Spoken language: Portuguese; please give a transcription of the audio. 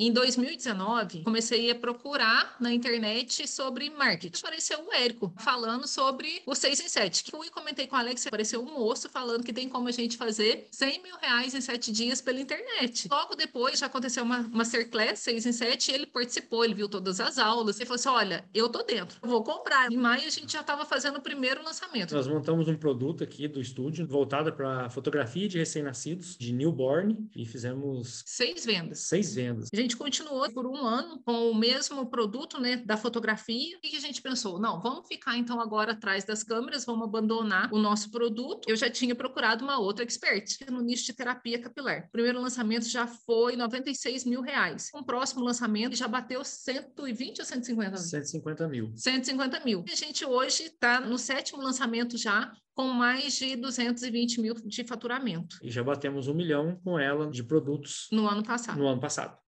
Em 2019, comecei a procurar na internet sobre marketing. Apareceu o Érico falando sobre o 6 em 7. Fui e comentei com o Alex, apareceu um moço falando que tem como a gente fazer 100 mil reais em 7 dias pela internet. Logo depois já aconteceu uma Masterclass 6 em 7 e ele participou, ele viu todas as aulas. Ele falou assim: olha, eu tô dentro, vou comprar. Em maio a gente já estava fazendo o primeiro lançamento. Nós montamos um produto aqui do estúdio voltado para fotografia de recém-nascidos, de newborn, e fizemos seis vendas. Seis vendas. A gente continuou por um ano com o mesmo produto, né, da fotografia. E a gente pensou, não, vamos ficar então agora atrás das câmeras, vamos abandonar o nosso produto. Eu já tinha procurado uma outra expert no nicho de terapia capilar. O primeiro lançamento já foi 96 mil reais. O próximo lançamento já bateu 120 ou 150 mil? 150 mil. 150 mil. E a gente hoje está no sétimo lançamento já, com mais de 220 mil de faturamento. E já batemos um milhão com ela de produtos no ano passado. No ano passado.